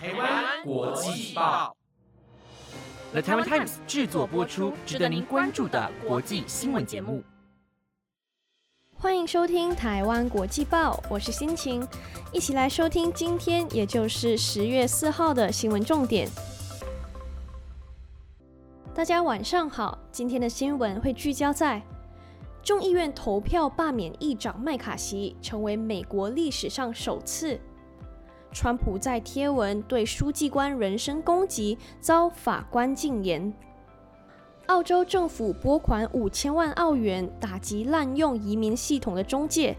台湾国际报，The Taiwan Times 制作播出，值得您关注的国际新闻节目。欢迎收听台湾国际报，我是心情，一起来收听今天，也就是十月四号的新闻重点。大家晚上好，今天的新闻会聚焦在众议院投票罢免议长麦卡锡，成为美国历史上首次。川普在贴文对书记官人身攻击，遭法官禁言。澳洲政府拨款五千万澳元打击滥用移民系统的中介。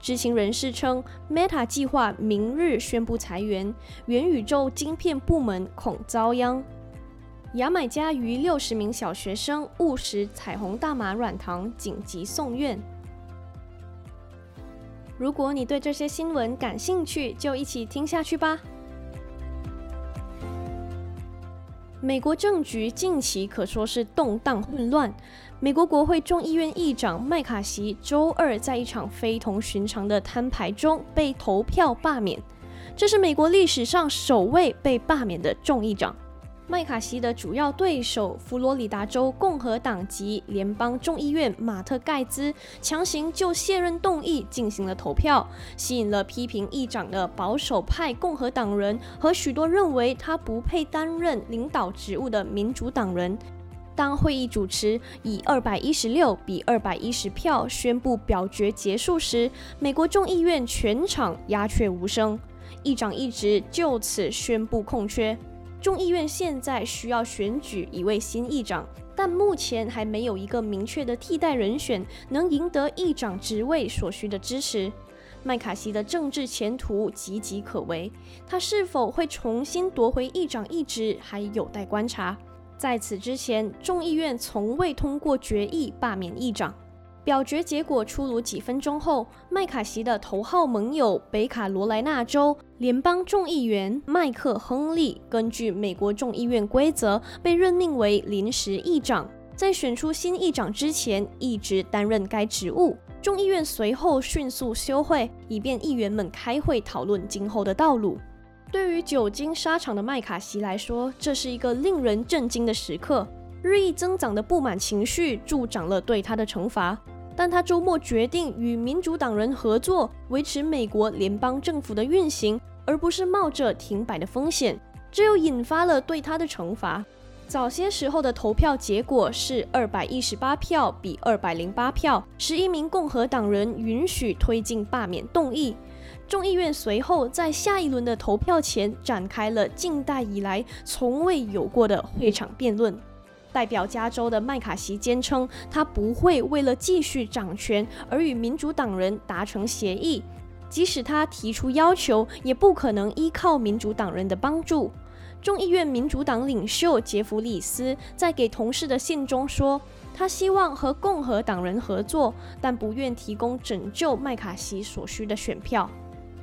知情人士称，Meta 计划明日宣布裁员，元宇宙晶片部门恐遭殃。牙买加逾六十名小学生误食彩虹大麻软糖，紧急送院。如果你对这些新闻感兴趣，就一起听下去吧。美国政局近期可说是动荡混乱。美国国会众议院议长麦卡锡周二在一场非同寻常的摊牌中被投票罢免，这是美国历史上首位被罢免的众议长。麦卡锡的主要对手佛罗里达州共和党籍联邦众议院马特盖兹强行就卸任动议进行了投票，吸引了批评议长的保守派共和党人和许多认为他不配担任领导职务的民主党人。当会议主持以二百一十六比二百一十票宣布表决结束时，美国众议院全场鸦雀无声，议长一职就此宣布空缺。众议院现在需要选举一位新议长，但目前还没有一个明确的替代人选能赢得议长职位所需的支持。麦卡锡的政治前途岌岌可危，他是否会重新夺回议长一职还有待观察。在此之前，众议院从未通过决议罢免议长。表决结果出炉几分钟后，麦卡锡的头号盟友北卡罗来纳州联邦众议员麦克·亨利，根据美国众议院规则被任命为临时议长，在选出新议长之前一直担任该职务。众议院随后迅速休会，以便议员们开会讨论今后的道路。对于久经沙场的麦卡锡来说，这是一个令人震惊的时刻。日益增长的不满情绪助长了对他的惩罚。但他周末决定与民主党人合作，维持美国联邦政府的运行，而不是冒着停摆的风险，这又引发了对他的惩罚。早些时候的投票结果是二百一十八票比二百零八票，十一名共和党人允许推进罢免动议。众议院随后在下一轮的投票前展开了近代以来从未有过的会场辩论。代表加州的麦卡锡坚称，他不会为了继续掌权而与民主党人达成协议，即使他提出要求，也不可能依靠民主党人的帮助。众议院民主党领袖杰弗里斯在给同事的信中说，他希望和共和党人合作，但不愿提供拯救麦卡锡所需的选票。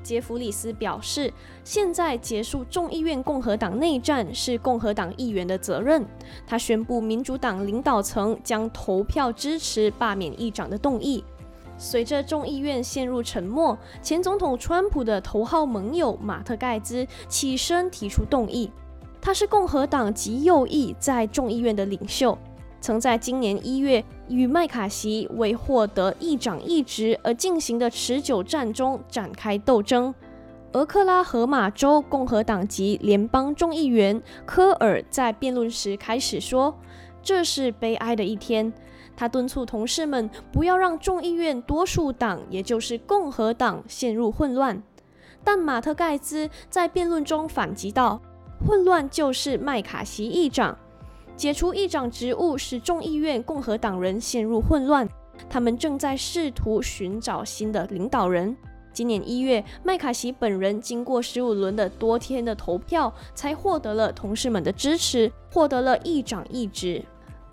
杰弗里斯表示，现在结束众议院共和党内战是共和党议员的责任。他宣布，民主党领导层将投票支持罢免议长的动议。随着众议院陷入沉默，前总统川普的头号盟友马特盖兹起身提出动议。他是共和党极右翼在众议院的领袖。曾在今年一月与麦卡锡为获得议长一职而进行的持久战中展开斗争。俄克拉荷马州共和党籍联邦众议员科尔在辩论时开始说：“这是悲哀的一天。”他敦促同事们不要让众议院多数党，也就是共和党陷入混乱。但马特盖兹在辩论中反击道：“混乱就是麦卡锡议长。”解除议长职务使众议院共和党人陷入混乱，他们正在试图寻找新的领导人。今年一月，麦卡锡本人经过十五轮的多天的投票，才获得了同事们的支持，获得了议长一职。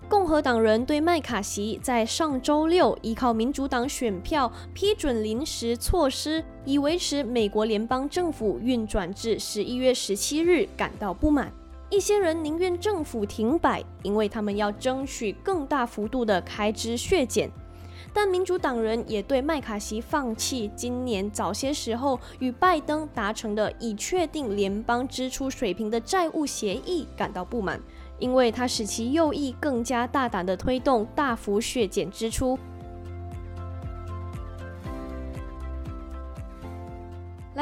共和党人对麦卡锡在上周六依靠民主党选票批准临时措施，以维持美国联邦政府运转至十一月十七日感到不满。一些人宁愿政府停摆，因为他们要争取更大幅度的开支削减。但民主党人也对麦卡锡放弃今年早些时候与拜登达成的已确定联邦支出水平的债务协议感到不满，因为它使其右翼更加大胆地推动大幅削减支出。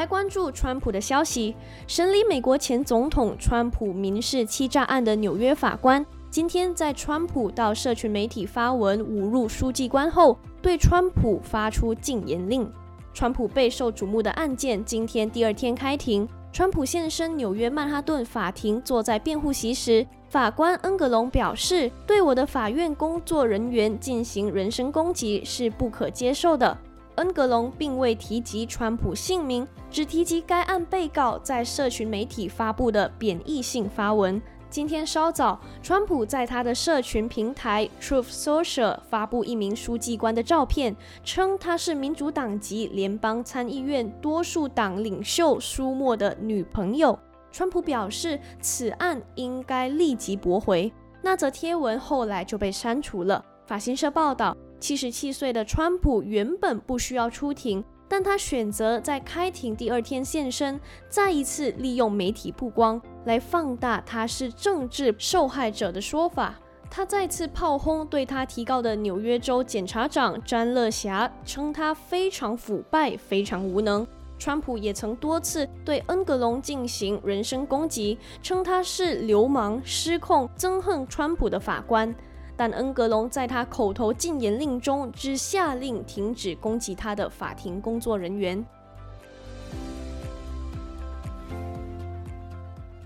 来关注川普的消息。审理美国前总统川普民事欺诈案的纽约法官，今天在川普到社群媒体发文侮辱书记官后，对川普发出禁言令。川普备受瞩目的案件今天第二天开庭，川普现身纽约曼哈顿法庭，坐在辩护席时，法官恩格隆表示：“对我的法院工作人员进行人身攻击是不可接受的。”恩格隆并未提及川普姓名，只提及该案被告在社群媒体发布的贬义性发文。今天稍早，川普在他的社群平台 Truth Social 发布一名书记官的照片，称她是民主党籍联邦参议院多数党领袖舒默的女朋友。川普表示，此案应该立即驳回。那则贴文后来就被删除了。法新社报道。七十七岁的川普原本不需要出庭，但他选择在开庭第二天现身，再一次利用媒体曝光来放大他是政治受害者的说法。他再次炮轰对他提告的纽约州检察长詹乐霞，称他非常腐败、非常无能。川普也曾多次对恩格隆进行人身攻击，称他是流氓、失控、憎恨川普的法官。但恩格隆在他口头禁言令中只下令停止攻击他的法庭工作人员。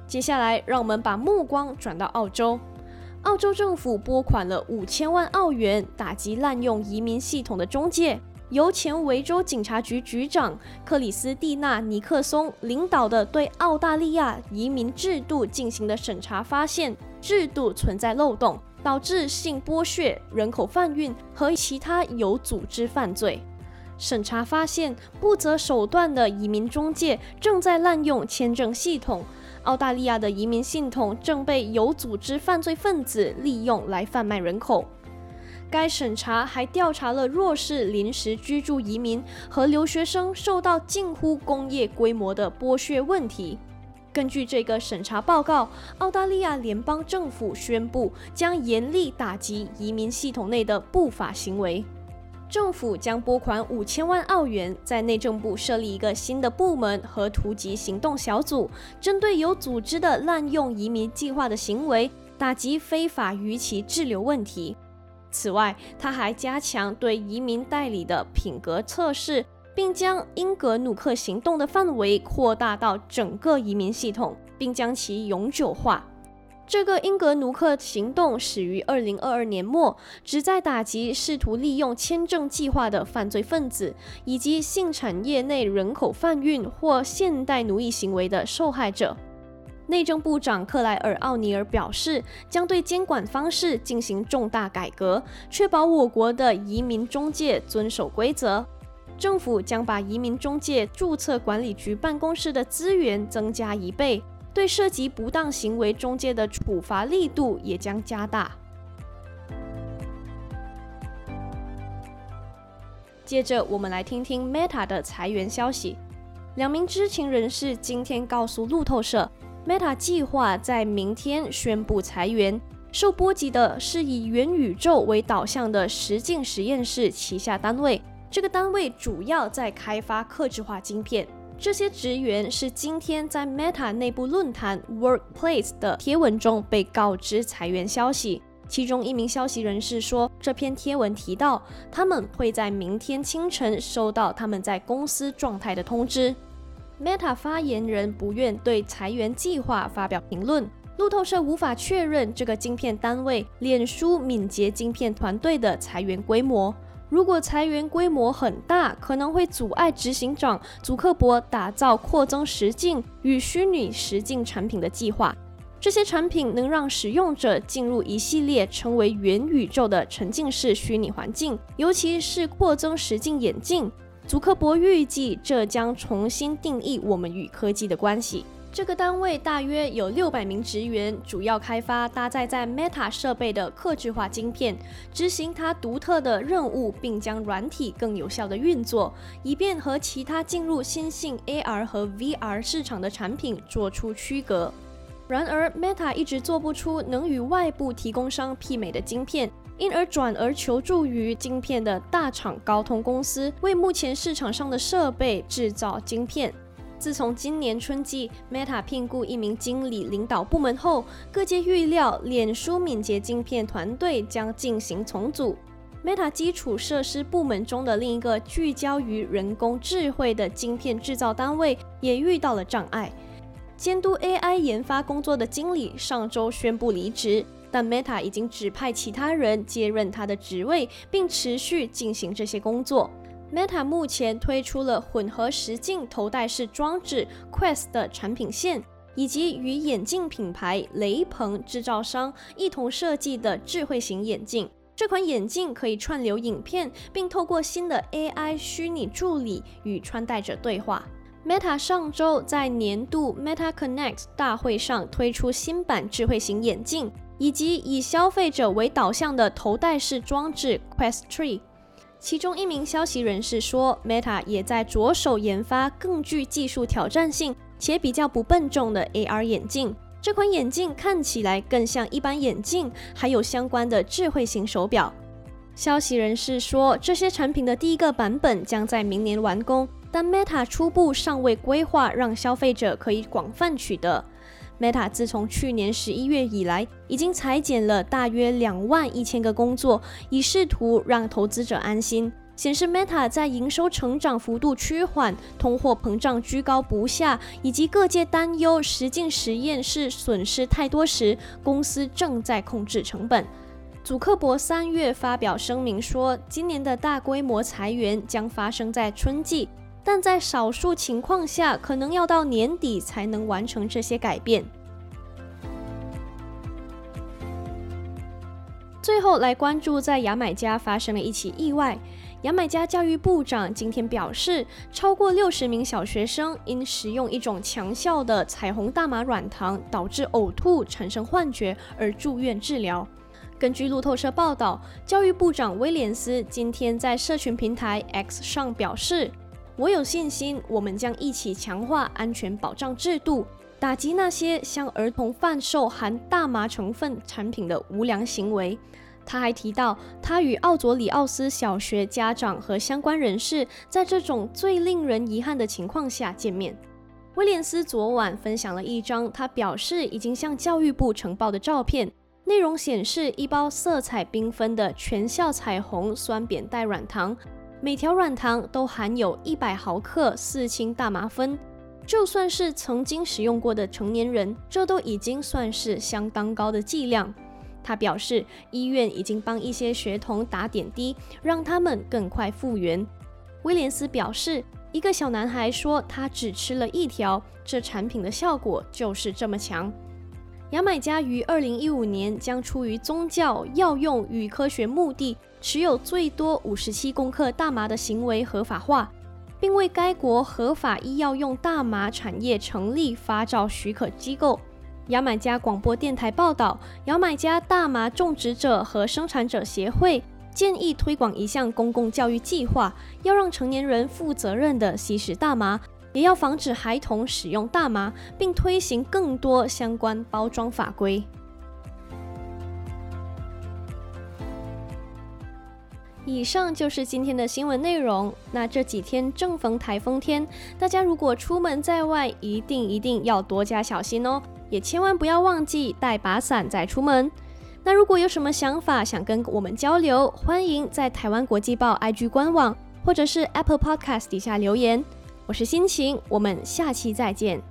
接下来，让我们把目光转到澳洲。澳洲政府拨款了五千万澳元打击滥用移民系统的中介，由前维州警察局局长克里斯蒂娜·尼克松领导的对澳大利亚移民制度进行的审查发现，制度存在漏洞。导致性剥削、人口贩运和其他有组织犯罪。审查发现，不择手段的移民中介正在滥用签证系统。澳大利亚的移民系统正被有组织犯罪分子利用来贩卖人口。该审查还调查了弱势临时居住移民和留学生受到近乎工业规模的剥削问题。根据这个审查报告，澳大利亚联邦政府宣布将严厉打击移民系统内的不法行为。政府将拨款五千万澳元，在内政部设立一个新的部门和突击行动小组，针对有组织的滥用移民计划的行为，打击非法逾期滞留问题。此外，他还加强对移民代理的品格测试。并将英格努克行动的范围扩大到整个移民系统，并将其永久化。这个英格努克行动始于二零二二年末，旨在打击试图利用签证计划的犯罪分子，以及性产业内人口贩运或现代奴役行为的受害者。内政部长克莱尔·奥尼尔表示，将对监管方式进行重大改革，确保我国的移民中介遵守规则。政府将把移民中介注册管理局办公室的资源增加一倍，对涉及不当行为中介的处罚力度也将加大。接着，我们来听听 Meta 的裁员消息。两名知情人士今天告诉路透社，Meta 计划在明天宣布裁员。受波及的是以元宇宙为导向的实境实验室旗下单位。这个单位主要在开发客制化晶片。这些职员是今天在 Meta 内部论坛 Workplace 的贴文中被告知裁员消息。其中一名消息人士说，这篇贴文提到他们会在明天清晨收到他们在公司状态的通知。Meta 发言人不愿对裁员计划发表评论。路透社无法确认这个晶片单位脸书敏捷晶片团队的裁员规模。如果裁员规模很大，可能会阻碍执行长祖克伯打造扩增实境与虚拟实境产品的计划。这些产品能让使用者进入一系列称为元宇宙的沉浸式虚拟环境，尤其是扩增实境眼镜。祖克伯预计这将重新定义我们与科技的关系。这个单位大约有六百名职员，主要开发搭载在 Meta 设备的客制化晶片，执行它独特的任务，并将软体更有效的运作，以便和其他进入新兴 AR 和 VR 市场的产品做出区隔。然而，Meta 一直做不出能与外部提供商媲美的晶片，因而转而求助于晶片的大厂高通公司，为目前市场上的设备制造晶片。自从今年春季，Meta 聘雇一名经理领导部门后，各界预料脸书敏捷晶片团队将进行重组。Meta 基础设施部门中的另一个聚焦于人工智慧的晶片制造单位也遇到了障碍。监督 AI 研发工作的经理上周宣布离职，但 Meta 已经指派其他人接任他的职位，并持续进行这些工作。Meta 目前推出了混合实境头戴式装置 Quest 的产品线，以及与眼镜品牌雷朋制造商一同设计的智慧型眼镜。这款眼镜可以串流影片，并透过新的 AI 虚拟助理与穿戴者对话。Meta 上周在年度 Meta Connect 大会上推出新版智慧型眼镜，以及以消费者为导向的头戴式装置 Quest 3。其中一名消息人士说，Meta 也在着手研发更具技术挑战性且比较不笨重的 AR 眼镜。这款眼镜看起来更像一般眼镜，还有相关的智慧型手表。消息人士说，这些产品的第一个版本将在明年完工。但 Meta 初步尚未规划让消费者可以广泛取得。Meta 自从去年十一月以来，已经裁减了大约两万一千个工作，以试图让投资者安心。显示 Meta 在营收成长幅度趋缓、通货膨胀居高不下，以及各界担忧实境实验室损失太多时，公司正在控制成本。祖克伯三月发表声明说，今年的大规模裁员将发生在春季。但在少数情况下，可能要到年底才能完成这些改变。最后来关注，在牙买加发生了一起意外。牙买加教育部长今天表示，超过六十名小学生因食用一种强效的彩虹大麻软糖，导致呕吐、产生幻觉而住院治疗。根据路透社报道，教育部长威廉斯今天在社群平台 X 上表示。我有信心，我们将一起强化安全保障制度，打击那些向儿童贩售含大麻成分产品的无良行为。他还提到，他与奥佐里奥斯小学家长和相关人士在这种最令人遗憾的情况下见面。威廉斯昨晚分享了一张他表示已经向教育部呈报的照片，内容显示一包色彩缤纷的全效彩虹酸扁带软糖。每条软糖都含有一百毫克四氢大麻酚，就算是曾经使用过的成年人，这都已经算是相当高的剂量。他表示，医院已经帮一些学童打点滴，让他们更快复原。威廉斯表示，一个小男孩说他只吃了一条，这产品的效果就是这么强。牙买加于二零一五年将出于宗教、药用与科学目的。持有最多五十七公克大麻的行为合法化，并为该国合法医药用大麻产业成立发照许可机构。牙买加广播电台报道，牙买加大麻种植者和生产者协会建议推广一项公共教育计划，要让成年人负责任地吸食大麻，也要防止孩童使用大麻，并推行更多相关包装法规。以上就是今天的新闻内容。那这几天正逢台风天，大家如果出门在外，一定一定要多加小心哦，也千万不要忘记带把伞再出门。那如果有什么想法想跟我们交流，欢迎在台湾国际报 IG 官网或者是 Apple Podcast 底下留言。我是心情，我们下期再见。